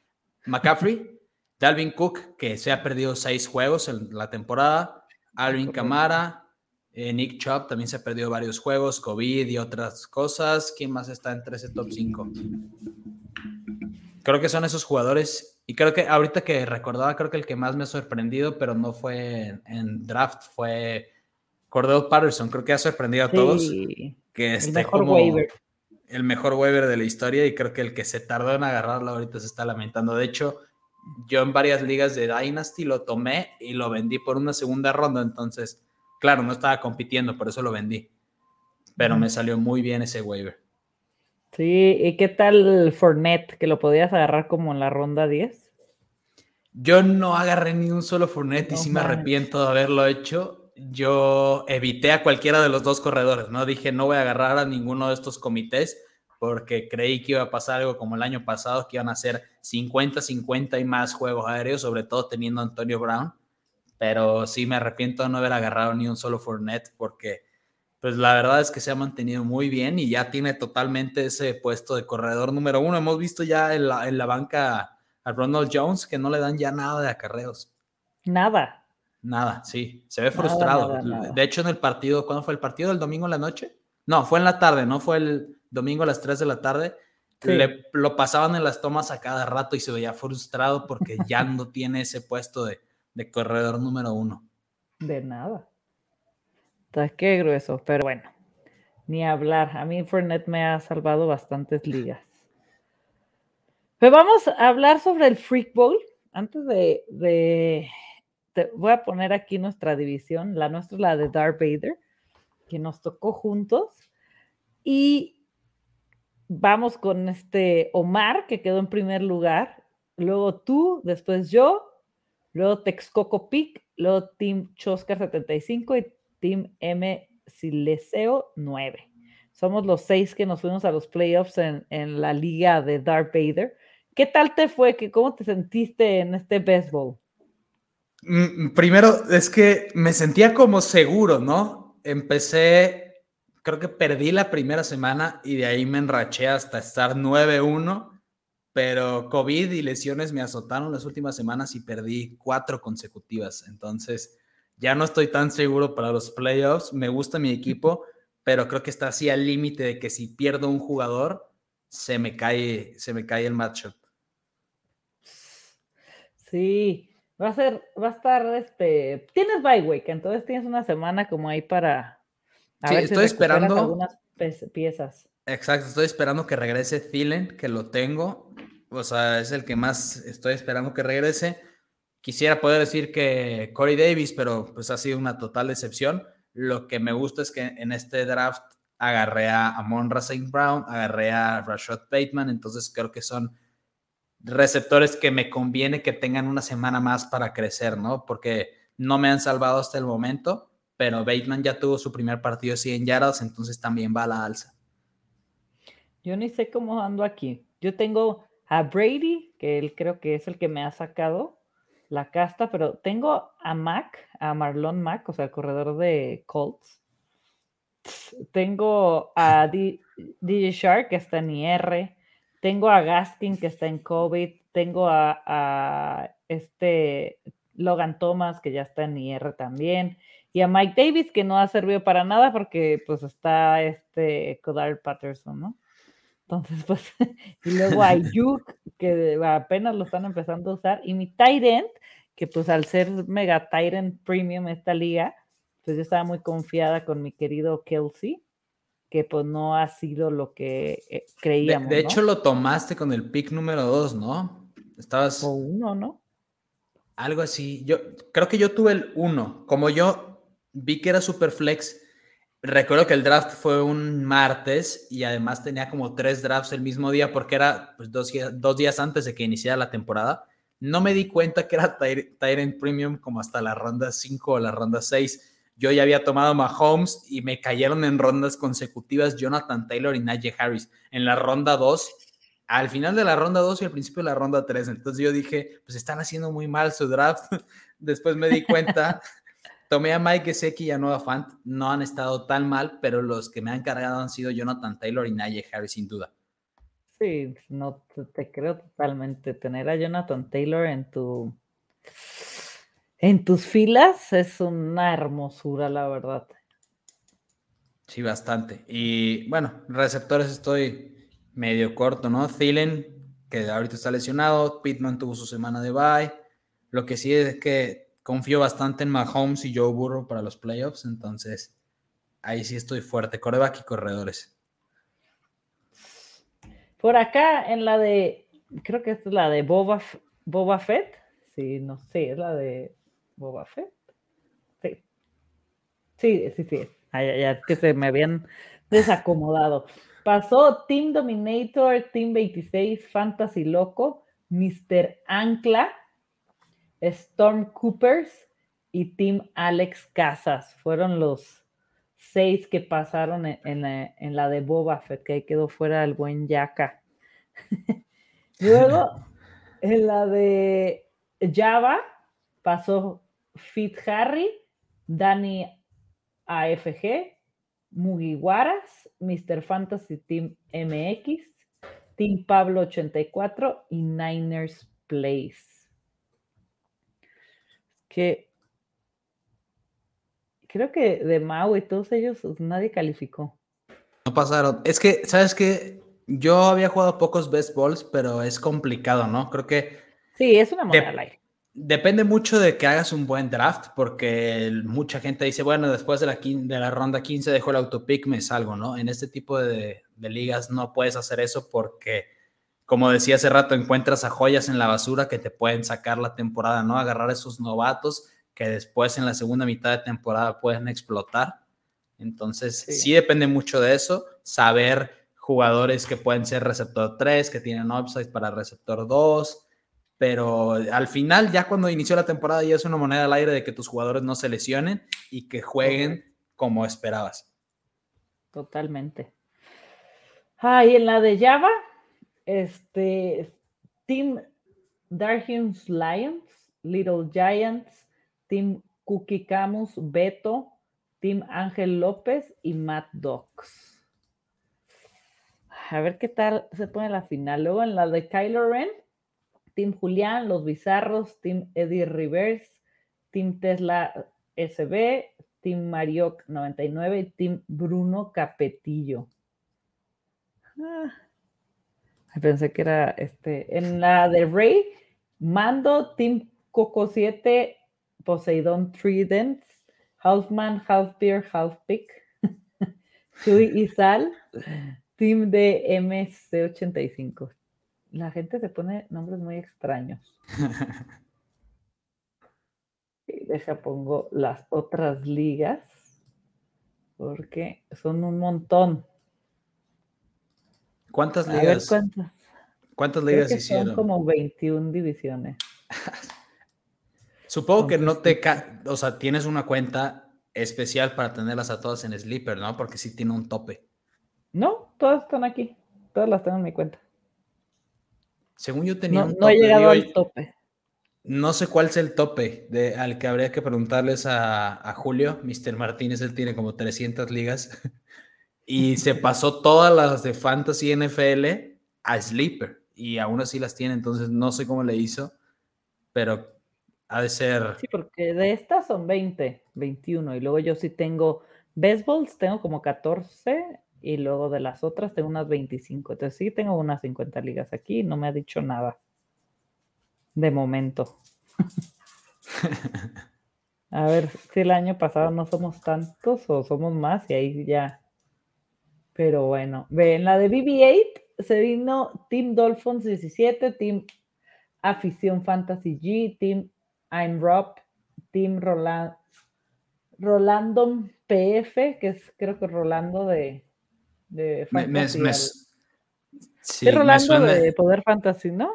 McCaffrey, Dalvin Cook, que se ha perdido seis juegos en la temporada, Alvin Camara, eh, Nick Chubb también se ha perdido varios juegos, COVID y otras cosas. ¿Quién más está entre ese top 5? Creo que son esos jugadores. Y creo que ahorita que recordaba, creo que el que más me ha sorprendido, pero no fue en, draft, fue Cordell Patterson. Creo que ha sorprendido a todos. Que esté como, waiver el mejor waiver de la historia y creo que el que se tardó en agarrarlo ahorita se está lamentando. De hecho, yo en varias ligas de Dynasty lo tomé y lo vendí por una segunda ronda, entonces, claro, no estaba compitiendo, por eso lo vendí. Pero me salió muy bien ese waiver. Sí, ¿y qué tal Fournette? Que lo podías agarrar como en la ronda 10. Yo no agarré ni un solo Fournette y sí me arrepiento de haberlo hecho yo evité a cualquiera de los dos corredores, ¿no? Dije, no voy a agarrar a ninguno de estos comités porque creí que iba a pasar algo como el año pasado, que iban a ser 50, 50 y más juegos aéreos, sobre todo teniendo a Antonio Brown. Pero sí me arrepiento de no haber agarrado ni un solo Fournette porque pues la verdad es que se ha mantenido muy bien y ya tiene totalmente ese puesto de corredor número uno. Hemos visto ya en la, en la banca a Ronald Jones que no le dan ya nada de acarreos. Nada. Nada, sí, se ve frustrado. De hecho, en el partido, ¿cuándo fue el partido? ¿El domingo en la noche? No, fue en la tarde, no fue el domingo a las 3 de la tarde. Le, lo pasaban en las tomas a cada rato y se veía frustrado porque ya <laughs> no tiene ese puesto de, corredor número uno. De nada. Está qué grueso, pero bueno, ni hablar. A mí Fournette me ha salvado bastantes ligas. Pero vamos a hablar sobre el Freak Bowl. Antes de voy a poner aquí nuestra división, la nuestra es la de Darth Vader, que nos tocó juntos. Y vamos con este Omar, que quedó en primer lugar, luego tú, después yo, luego Texcoco Pic, luego Team Choscar 75 y Team M Sileseo 9. Somos los seis que nos fuimos a los playoffs en, en la liga de Darth Vader. ¿Qué tal te fue? ¿Cómo te sentiste en este béisbol? Mm, primero, es que me sentía como seguro, ¿no? Empecé, creo que perdí la primera semana y de ahí me enraché hasta estar 9-1, pero COVID y lesiones me azotaron las últimas semanas y perdí cuatro consecutivas. Entonces, ya no estoy tan seguro para los playoffs. Me gusta mi equipo, pero creo que está así al límite de que si pierdo un jugador, se me cae, se me cae el matchup. Sí, va a ser, va a estar, este, tienes bye week, entonces tienes una semana como ahí para. Sí, estoy esperando algunas piezas. Exacto, estoy esperando que regrese Thielen, que lo tengo. O sea, es el que más estoy esperando que regrese. Quisiera poder decir que Corey Davis, pero pues ha sido una total decepción. Lo que me gusta es que en este draft agarré a Amon St. Brown, agarré a Rashad Bateman, entonces creo que son receptores que me conviene que tengan una semana más para crecer, ¿no? Porque no me han salvado hasta el momento, pero Bateman ya tuvo su primer partido de 100 yardas, entonces también va a la alza. Yo ni sé cómo ando aquí. Yo tengo a Brady, que él creo que es el que me ha sacado la casta, pero tengo a Mac, a Marlon Mac, o sea, el corredor de Colts. Tengo a DJ Shark, que está en IR. Tengo a Gaskin, que está en COVID. Tengo a, este Logan Thomas, que ya está en IR también. Y a Mike Davis, que no ha servido para nada porque pues está este Codar Patterson, ¿no? Entonces, pues, <laughs> y luego a <laughs> Yuk, que apenas lo están empezando a usar, y mi Tyrant, que pues al ser mega Tyrant Premium esta liga, pues yo estaba muy confiada con mi querido Kelsey, que pues no ha sido lo que eh, creíamos. De, hecho, lo tomaste con el pick número 2, ¿no? Estabas. O uno, ¿no? Algo así. Yo creo que yo tuve el 1. Como yo vi que era super flex Recuerdo que el draft fue un martes y además tenía como tres drafts el mismo día porque era pues, dos, días antes de que iniciara la temporada. No me di cuenta que era Tyrant Premium como hasta la ronda 5 o la ronda 6. Yo ya había tomado Mahomes y me cayeron en rondas consecutivas Jonathan Taylor y Najee Harris. En la ronda 2, al final de la ronda 2 y al principio de la ronda 3. Entonces yo dije, pues están haciendo muy mal su draft. <laughs> Después me di cuenta Tomé a Mike Gesecki y a Noah Fant, no han estado tan mal, pero los que me han cargado han sido Jonathan Taylor y Najee Harris, sin duda. Sí, no te creo totalmente. Tener a Jonathan Taylor en tu en tus filas es una hermosura, la verdad. Sí, bastante. Y bueno, receptores estoy medio corto, ¿no? Thielen, que ahorita está lesionado, Pittman tuvo su semana de bye. Lo que sí es que confío bastante en Mahomes y Joe Burrow para los playoffs, entonces ahí sí estoy fuerte. Coreback y corredores. Por acá en la de, creo que es la de Boba, Boba Fett. Sí, no sé, es la de Boba Fett. Sí. Sí, sí, sí. ya, que se me habían desacomodado. Pasó Team Dominator, Team 26, Fantasy Loco, Mr. Ancla, Storm Coopers y Team Alex Casas. Fueron los seis que pasaron en, la, de Boba Fett, que quedó fuera el buen Yaka. <laughs> Luego, en la de Java, pasó Fit Harry, Dani AFG, Mugiwaras, Mr. Fantasy Team MX, Team Pablo 84 y Niners Place que creo que de Mau y todos ellos pues, nadie calificó. No pasaron. Es que, ¿sabes qué? Yo había jugado pocos best balls, pero es complicado, ¿no? Creo que... Sí, es una moneda de, Depende mucho de que hagas un buen draft, porque mucha gente dice, bueno, después de la, de la ronda 15 dejo el autopick, me salgo, ¿no? En este tipo de, de ligas no puedes hacer eso porque como decía hace rato, encuentras a joyas en la basura que te pueden sacar la temporada, ¿no? Agarrar esos novatos que después en la segunda mitad de temporada pueden explotar. Entonces, sí, depende mucho de eso, saber jugadores que pueden ser receptor 3, que tienen upside para receptor 2, pero al final, ya cuando inició la temporada, ya es una moneda al aire de que tus jugadores no se lesionen y que jueguen como esperabas. Totalmente. Ah, y en la de Java, este, Team Darkins Lions, Little Giants, Team Cookie Camus, Beto, Team Ángel López y Matt Dogs. A ver qué tal se pone la final. Luego en la de Kylo Ren, Team Julián, Los Bizarros, Team Eddie Rivers, Team Tesla SB, Team Marioc 99 y Team Bruno Capetillo. Ah, pensé que era este. En la de Rey, Mando, Team Coco 7, Poseidon Trident, Half Man, Half Beer, Half Pick, <laughs> Chuy y Sal, Team de MC85. La gente se pone nombres muy extraños. <laughs> deja pongo las otras ligas porque son un montón. ¿Cuántas ligas? ¿Cuántas ligas hicieron? Son como 21 divisiones. <laughs> Supongo que no te, o sea, tienes una cuenta especial para tenerlas a todas en Sleeper, ¿no? Porque sí tiene un tope. No, todas están aquí. Todas las tengo en mi cuenta. Según yo tenía un tope. No he llegado al tope. No sé cuál es el tope de, al que habría que preguntarles a, Julio. Mr. Martínez, él tiene como 300 ligas. <laughs> y se pasó todas las de Fantasy NFL a Sleeper. Y aún así las tiene, entonces no sé cómo le hizo. Pero ha de ser. Sí, porque de estas son 20, 21. Y luego yo sí tengo baseballs, tengo como 14. Y luego de las otras tengo unas 25. Entonces sí tengo unas 50 ligas aquí. No me ha dicho nada de momento. <laughs> A ver si el año pasado no somos tantos o somos más y ahí ya. Pero bueno, ve, en la de BB-8 se vino Team Dolphins 17, Team Afición Fantasy G, Team I'm Rob, Team Roland, Rolando PF, que es creo que Rolando de, de Fantasy. sí, Rolando de Poder Fantasy, ¿no?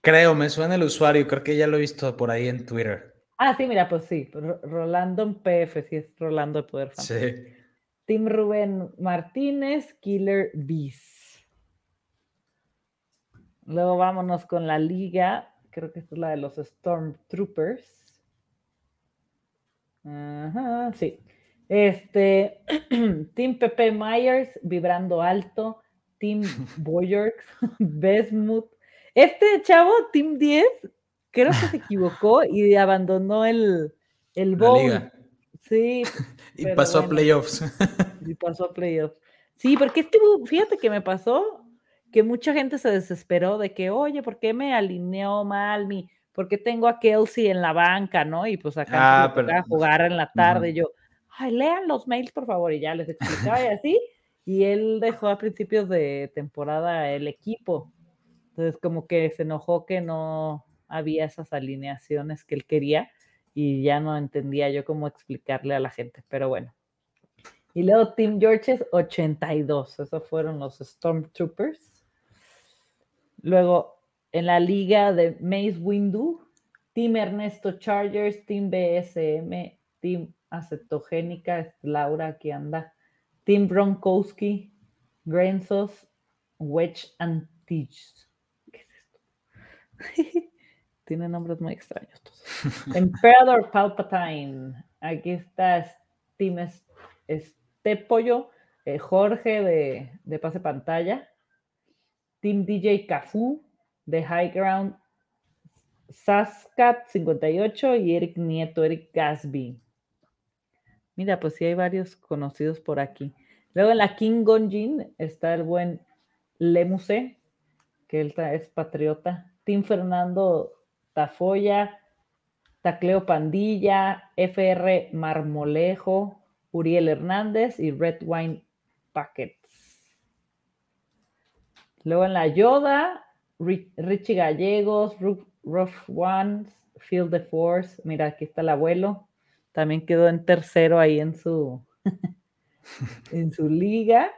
Creo, me suena el usuario, creo que ya lo he visto por ahí en Twitter. Ah, sí, mira, pues sí, Rolando PF, sí es Rolando de Poder Sí. Tim Rubén Martínez, Killer Bees. Luego vámonos con la liga, creo que esta es la de los Stormtroopers. Ajá, sí. Este, <clears throat> Team Pepe Myers, vibrando alto. Team <laughs> Boyerks, <laughs> Besmuth, este chavo, Team 10, creo que se <laughs> equivocó y abandonó el, el bowl. Sí. Y pasó a playoffs. y pasó a playoffs. Sí, porque este, fíjate que me pasó que mucha gente se desesperó de que, oye, ¿por qué me alineó mal mi, por qué tengo a Kelsey en la banca, no? Y pues acá ah, a jugar en la tarde. Yo, ay, lean los mails, por favor, y ya les explicaba y así. Y él dejó a principios de temporada el equipo. Entonces, como que se enojó que no había esas alineaciones que él quería y ya no entendía yo cómo explicarle a la gente, pero bueno. Y luego Team Georges 82, esos fueron los Stormtroopers. Luego en la liga de Maze Windu, Team Ernesto Chargers, Team BSM, Team Acetogénica, Laura aquí anda, Team Bronkowski, Grenzos, Wedge and Teach. <laughs> Tiene nombres muy extraños. <laughs> Emperador Palpatine. Aquí está Steam este pollo. Eh, Jorge de, de, pase pantalla. Team DJ Cafu de High Ground. Saskat 58 y Eric Nieto, Eric Gasby. Mira, pues sí hay varios conocidos por aquí. Luego en la King Gonjin está el buen Lemuse, que él es patriota. Tim Fernando Tafoya, Tacleo Pandilla, FR Marmolejo, Uriel Hernández y Red Wine Packets. Luego en la Yoda, Richie Gallegos, Rough Ones, Field the Force. Mira, aquí está el abuelo. También quedó en tercero ahí en su, <laughs> en su liga.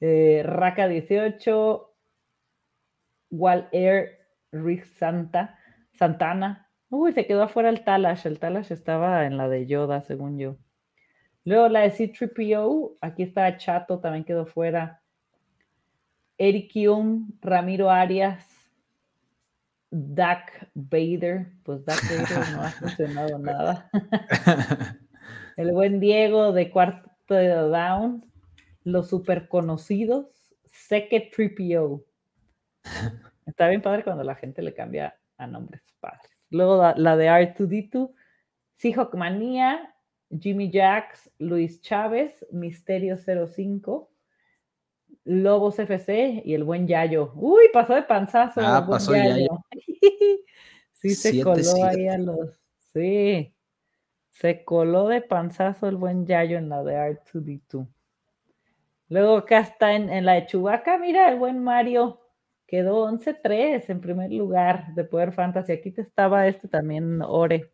Eh, Raka 18, Wall Air Rick Santa, Santana. Uy, se quedó afuera el Talash. El Talash estaba en la de Yoda, según yo. Luego la de C3PO, aquí está Chato, también quedó fuera. Eric Young, Ramiro Arias, Dak Bader. Pues Dak Bader no ha <laughs> funcionado nada. <laughs> el buen Diego de cuarto de Down. Los super conocidos. Seke 3PO. <laughs> Está bien padre cuando la gente le cambia a nombres padres. Luego la, de R2D2, Seahawk Manía, Jimmy Jacks, Luis Chávez, Misterio 05, Lobos FC y el buen Yayo. Uy, pasó de panzazo. Ah, pasó Yayo. <laughs> sí, se coló ahí a los. Sí, se coló de panzazo el buen Yayo en la de R2D2. Luego acá está en, la de Chubaca, mira, el buen Mario quedó 11-3 en primer lugar de Poder Fantasy. Aquí te estaba este también, Ore.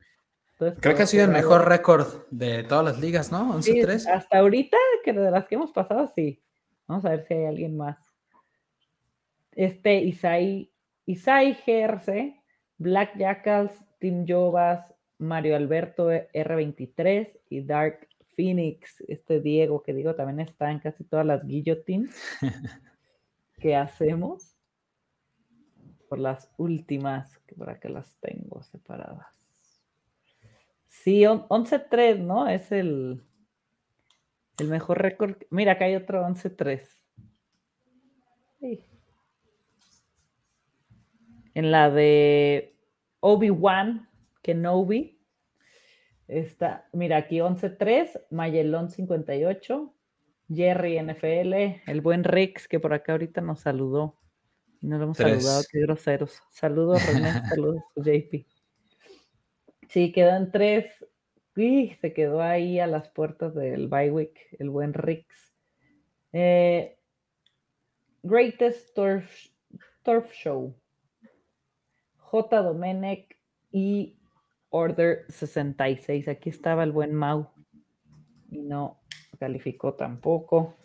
Creo que ha sido el mejor récord de todas las ligas, ¿no? 11-3. hasta ahorita, que de las que hemos pasado, sí. Vamos a ver si hay alguien más. Este Isai, Isai GRC, Black Jackals, Tim Jovas, Mario Alberto R23 y Dark Phoenix, este Diego que digo también está en casi todas las guillotines <laughs> que hacemos. Por las últimas, que por acá las tengo separadas. Sí, 11-3, ¿no? Es el, el mejor récord. Mira, acá hay otro 11-3. En la de Obi-Wan Kenobi. Está, mira, aquí 11-3, Mayelón 58, Jerry NFL, el buen Rix que por acá ahorita nos saludó. No lo hemos saludado, qué groseros. Saludos, René, <laughs> saludos, JP. Sí, quedan tres. Y se quedó ahí a las puertas del Bywick, el buen Rix. Eh, greatest Turf, Turf Show. J. Domenech y Order 66. Aquí estaba el buen Mau. Y no calificó tampoco.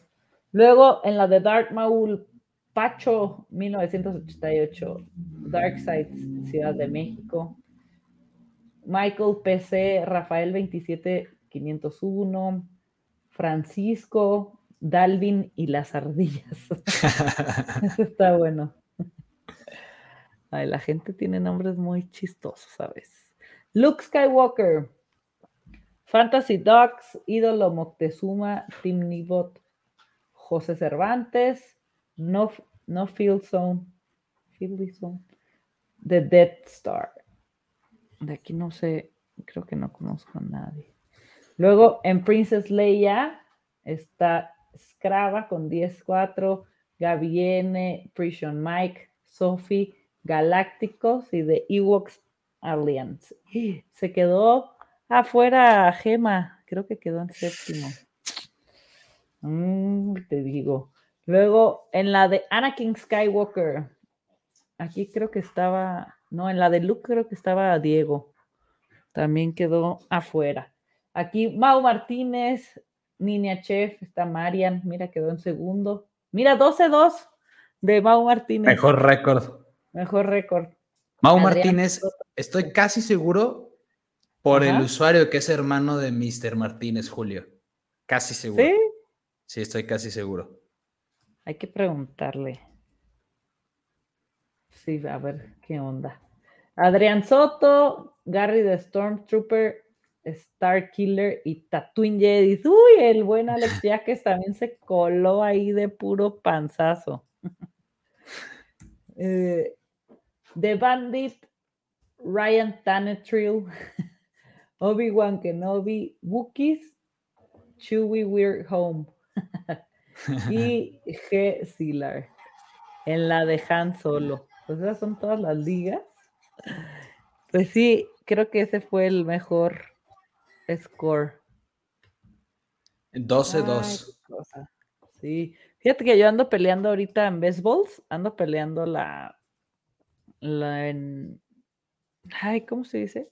Luego en la de Dark Maul, Pacho 1988, Dark Side Ciudad de México. Michael PC, Rafael 27501, Francisco, Dalvin y las ardillas. <laughs> Eso está bueno. Ay, la gente tiene nombres muy chistosos, ¿sabes? Luke Skywalker, Fantasy Dogs, Ídolo Moctezuma, Tim Nibot, José Cervantes, No, no Field Zone, Field Zone, The Death Star. De aquí no sé, creo que no conozco a nadie. Luego en Princess Leia está Scrava con 10-4, Gaviene, Prison Mike, Sophie, Galácticos y de Ewoks Alliance. Se quedó afuera Gema, creo que quedó en séptimo. Mm, te digo. Luego en la de Anakin Skywalker, aquí creo que estaba no, en la de Luke creo que estaba Diego. También quedó afuera. Aquí Mau Martínez, Niña Chef, está Marian, mira, quedó en segundo. Mira, 12-2 de Mau Martínez. Mejor récord. Mejor récord. Mau Martínez, estoy casi seguro por el usuario que es hermano de Mr. Martínez, Julio. Casi seguro. ¿Sí? Sí, estoy casi seguro. Hay que preguntarle. Sí, a ver qué onda. Adrián Soto, Gary the Stormtrooper, Star Killer y Tatooine Jedi. Uy, el buen Alex <laughs> Jaques también se coló ahí de puro panzazo. <laughs> eh, The Bandit, Ryan Tannetrill, <laughs> Obi-Wan Kenobi, Wookiees, Chewie Weird Home y G. Silar en la de Han Solo. Pues esas son todas las ligas. Pues sí, creo que ese fue el mejor score. 12-2. Sí. Fíjate que yo ando peleando ahorita en baseballs, ando peleando la, la en, ay, ¿cómo se dice?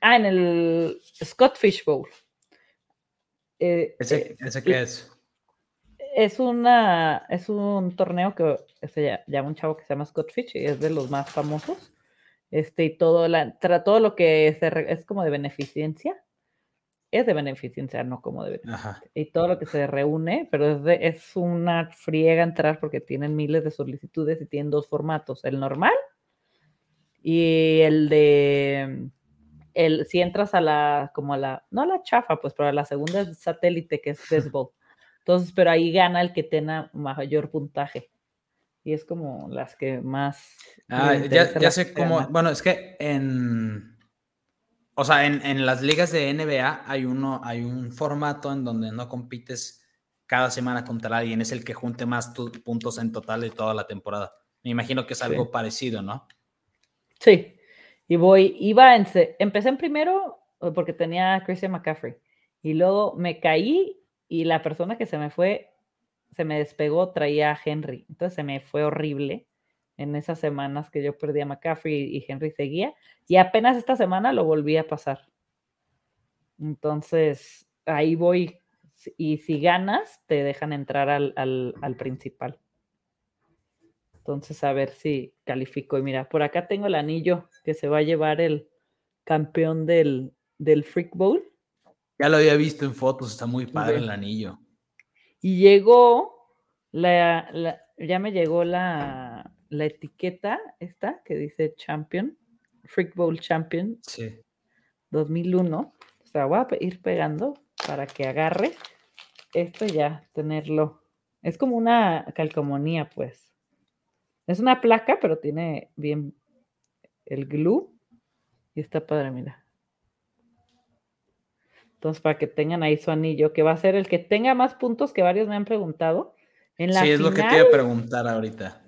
Ah, en el Scott Fish Bowl. Eh, ¿Ese, ¿Ese, qué es? es una es un torneo que se llama un chavo que se llama Scott Fitch y es de los más famosos. Este, y todo, la, todo lo que es como de beneficencia, es de beneficencia, no como de beneficencia. Y todo lo que se reúne, pero es, es una friega entrar porque tienen miles de solicitudes y tienen dos formatos, el normal y el de, el, si entras a la, como a la, no a la chafa, pues, pero a la segunda es satélite, que es baseball. Entonces, pero ahí gana el que tenga mayor puntaje. Y es como las que más. Ah, ya, sé cómo. Bueno, es que en. o sea, en, las ligas de NBA hay, uno, hay un formato en donde no compites cada semana contra alguien, es el que junte más puntos en total de toda la temporada. Me imagino que es algo parecido, ¿no? Sí, y voy, iba, en, empecé en primero eh, porque tenía a Christian McCaffrey, y luego me caí y la persona que se me fue, se me despegó, traía a Henry, entonces se me fue horrible en esas semanas que yo perdí a McCaffrey y Henry seguía. Y apenas esta semana lo volví a pasar. Entonces, ahí voy. Y si ganas, te dejan entrar al, principal. Entonces, a ver si califico. Y mira, por acá tengo el anillo que se va a llevar el campeón del, del Freak Bowl. Ya lo había visto en fotos, está muy padre el anillo. Y llegó, la, ya me llegó la, la etiqueta esta que dice Champion, Freak Bowl Champion. Sí. 2001. O sea, voy a ir pegando para que agarre esto ya, tenerlo. Es como una calcomanía, pues. Es una placa, pero tiene bien el glue. Y está padre, mira. Entonces, para que tengan ahí su anillo, que va a ser el que tenga más puntos que varios me han preguntado. En la sí, es lo que te iba a preguntar ahorita.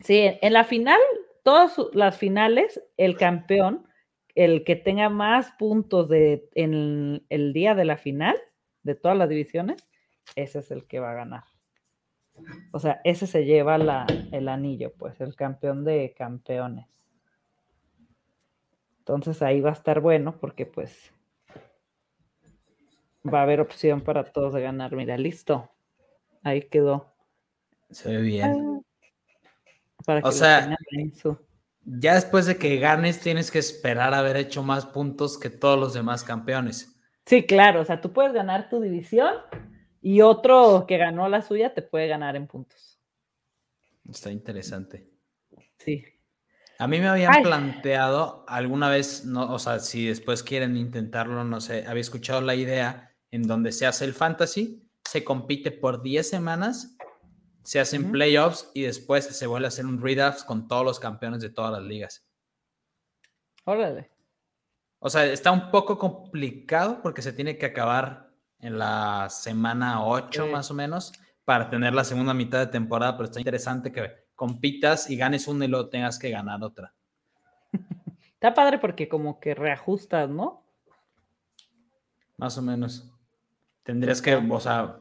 Sí, en la final, todas las finales, el campeón, el que tenga más puntos de, en el día de la final, de todas las divisiones, ese es el que va a ganar. O sea, ese se lleva el anillo, pues, el campeón de campeones. Entonces ahí va a estar bueno porque pues va a haber opción para todos de ganar. Mira, listo. Ahí quedó. Se ve bien. Ah, o sea, ya después de que ganes tienes que esperar haber hecho más puntos que todos los demás campeones. Sí, claro, o sea, tú puedes ganar tu división y otro que ganó la suya te puede ganar en puntos. Está interesante. Sí. A mí me habían planteado alguna vez, no, o sea, si después quieren intentarlo, no sé, había escuchado la idea en donde se hace el fantasy, se compite por 10 semanas se hacen playoffs y después se vuelve a hacer un redraft con todos los campeones de todas las ligas. Órale. O sea, está un poco complicado porque se tiene que acabar en la semana 8 más o menos para tener la segunda mitad de temporada, pero está interesante que compitas y ganes una y luego tengas que ganar otra. Está padre porque como que reajustas, ¿no? Más o menos. Tendrías que, o sea,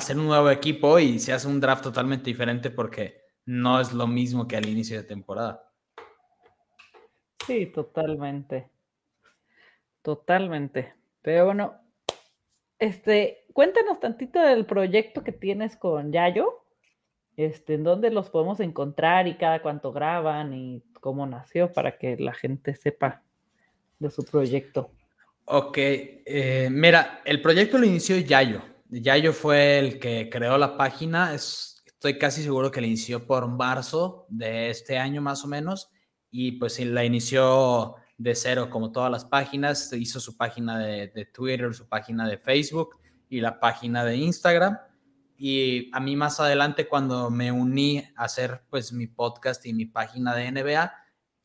ser un nuevo equipo y se hace un draft totalmente diferente porque no es lo mismo que al inicio de temporada. Sí, totalmente. Totalmente. Pero bueno, este, cuéntanos tantito del proyecto que tienes con Yayo. Este, en dónde los podemos encontrar y cada cuánto graban y cómo nació para que la gente sepa de su proyecto. Ok, eh, mira, el proyecto lo inició Yayo. Yayo fue el que creó la página. estoy casi seguro que la inició por marzo de este año más o menos. Y pues la inició de cero como todas las páginas. Hizo su página de, Twitter, su página de Facebook y la página de Instagram. Y a mí más adelante cuando me uní a hacer pues mi podcast y mi página de NBA,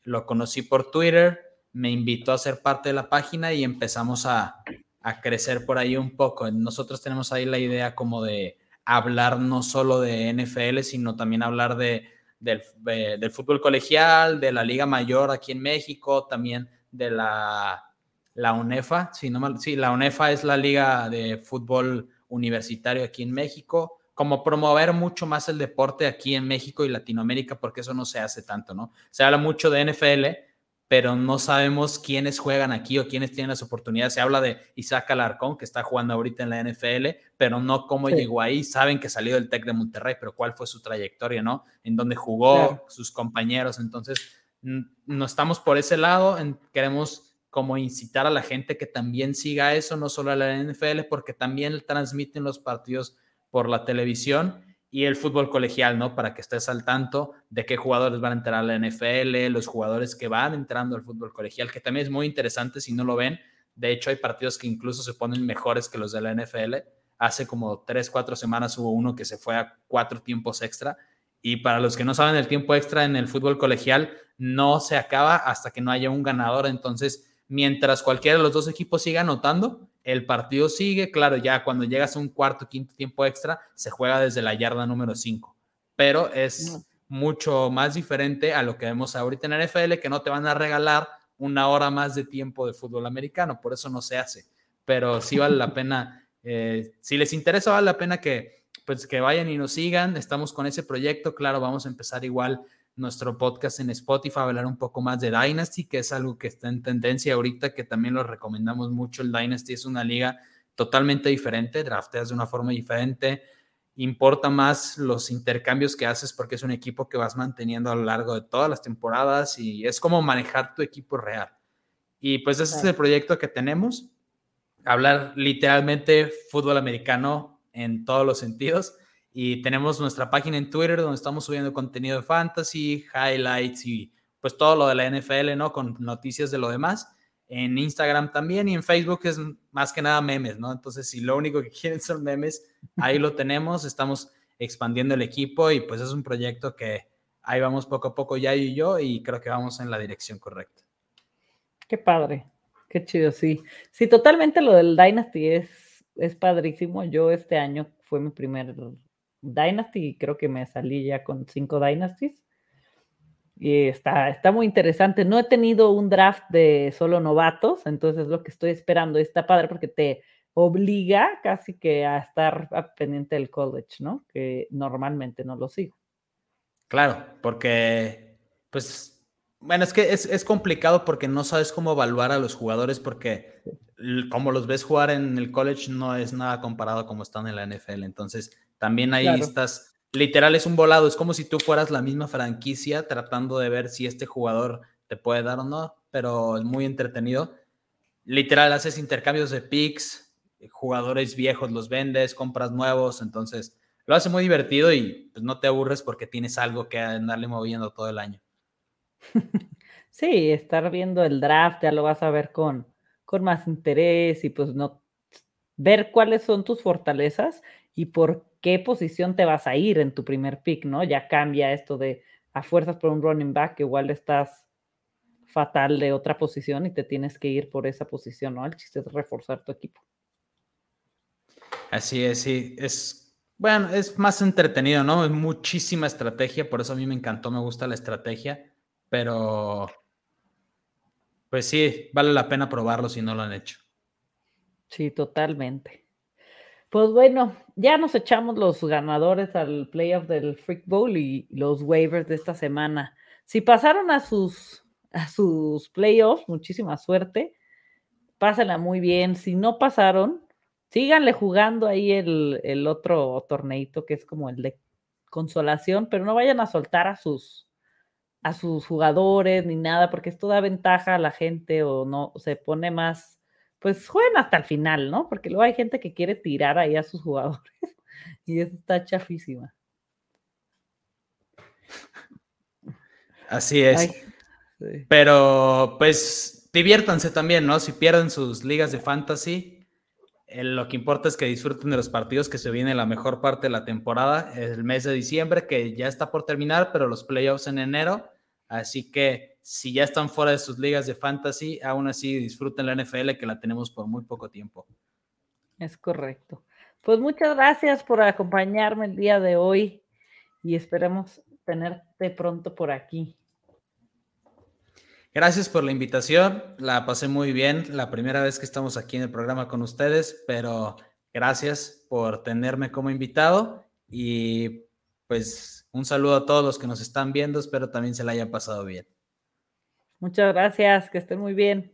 lo conocí por Twitter, me invitó a ser parte de la página y empezamos a, a crecer por ahí un poco. Nosotros tenemos ahí la idea como de hablar no solo de NFL, sino también hablar de, del, fútbol colegial, de la Liga Mayor aquí en México, también de la, la UNEFA. Sí, no sí, la UNEFA es la Liga de Fútbol Universitario aquí en México. Como promover mucho más el deporte aquí en México y Latinoamérica, porque eso no se hace tanto, ¿no? Se habla mucho de NFL, pero no sabemos quiénes juegan aquí o quiénes tienen las oportunidades. Se habla de Isaac Alarcón, que está jugando ahorita en la NFL, pero no cómo llegó ahí. Saben que salió del Tec de Monterrey, pero cuál fue su trayectoria, ¿no? En dónde jugó, sus compañeros. Entonces, no estamos por ese lado. queremos como incitar a la gente que también siga eso, no solo a la NFL, porque también transmiten los partidos por la televisión y el fútbol colegial, ¿no? Para que estés al tanto de qué jugadores van a entrar a la NFL, los jugadores que van entrando al fútbol colegial, que también es muy interesante si no lo ven. De hecho, hay partidos que incluso se ponen mejores que los de la NFL. Hace como tres, cuatro semanas hubo uno que se fue a cuatro tiempos extra. Y para los que no saben, el tiempo extra en el fútbol colegial no se acaba hasta que no haya un ganador. Entonces, mientras cualquiera de los dos equipos siga anotando, el partido sigue, claro, ya cuando llegas a un cuarto, quinto tiempo extra, se juega desde la yarda número 5, pero es mucho más diferente a lo que vemos ahorita en NFL, que no te van a regalar una hora más de tiempo de fútbol americano, por eso no se hace, pero sí vale la pena, <laughs> eh, si les interesa, vale la pena que, pues, que vayan y nos sigan, estamos con ese proyecto, claro, vamos a empezar igual nuestro podcast en Spotify, hablar un poco más de Dynasty, que es algo que está en tendencia ahorita, que también lo recomendamos mucho. El Dynasty es una liga totalmente diferente, drafteas de una forma diferente, importa más los intercambios que haces porque es un equipo que vas manteniendo a lo largo de todas las temporadas y es como manejar tu equipo real. Y pues ese es el proyecto que tenemos, hablar literalmente fútbol americano en todos los sentidos y tenemos nuestra página en Twitter donde estamos subiendo contenido de fantasy, highlights y pues todo lo de la NFL, ¿no? Con noticias de lo demás. En Instagram también y en Facebook es más que nada memes, ¿no? Entonces, si lo único que <laughs> quieren son memes, ahí lo tenemos. Estamos expandiendo el equipo y pues es un proyecto que ahí vamos poco a poco ya y yo y creo que vamos en la dirección correcta. Qué padre, qué chido, sí. Sí, totalmente lo del Dynasty es, es padrísimo. Yo este año fue mi primer Dynasty creo que me salí ya con cinco Dynasties. Y está, está muy interesante. No he tenido un draft de solo novatos, entonces es lo que estoy esperando. Está padre porque te obliga casi que a estar pendiente del college, ¿no? Que normalmente no lo sigo. Claro, porque, pues, bueno, es que es, es complicado porque no sabes cómo evaluar a los jugadores porque como los ves jugar en el college no es nada comparado como están en la NFL. Entonces, también ahí estás, literal es un volado, es como si tú fueras la misma franquicia tratando de ver si este jugador te puede dar o no, pero es muy entretenido. Literal haces intercambios de picks, jugadores viejos los vendes, compras nuevos, entonces lo hace muy divertido y pues no te aburres porque tienes algo que andarle moviendo todo el año. <laughs> Sí, estar viendo el draft ya lo vas a ver con, con más interés y pues no ver cuáles son tus fortalezas y por qué posición te vas a ir en tu primer pick, ¿no? Ya cambia esto de a fuerzas por un running back, igual estás fatal de otra posición y te tienes que ir por esa posición, ¿no? El chiste es reforzar tu equipo. Así es, sí, es, bueno, es más entretenido, ¿no? Es muchísima estrategia, por eso a mí me encantó, me gusta la estrategia, pero pues sí, vale la pena probarlo si no lo han hecho. Sí, totalmente. Pues bueno, ya nos echamos los ganadores al playoff del Freak Bowl y los waivers de esta semana. Si pasaron a sus, a sus playoffs, muchísima suerte. Pásenla muy bien. Si no pasaron, síganle jugando ahí el, el otro torneito que es como el de consolación, pero no vayan a soltar a sus, a sus jugadores ni nada, porque esto da ventaja a la gente o no, se pone más pues jueguen hasta el final, ¿no? Porque luego hay gente que quiere tirar ahí a sus jugadores <laughs> y eso está chafísima. Así es. Pero pues diviértanse también, ¿no? Si pierden sus ligas de fantasy, eh, lo que importa es que disfruten de los partidos que se viene la mejor parte de la temporada, el mes de diciembre, que ya está por terminar, pero los playoffs en enero. Así que si ya están fuera de sus ligas de fantasy, aún así disfruten la NFL que la tenemos por muy poco tiempo. Es correcto. Pues muchas gracias por acompañarme el día de hoy y esperemos tenerte pronto por aquí. Gracias por la invitación, la pasé muy bien, la primera vez que estamos aquí en el programa con ustedes, pero gracias por tenerme como invitado y pues un saludo a todos los que nos están viendo, espero también se la haya pasado bien. Muchas gracias, que estén muy bien.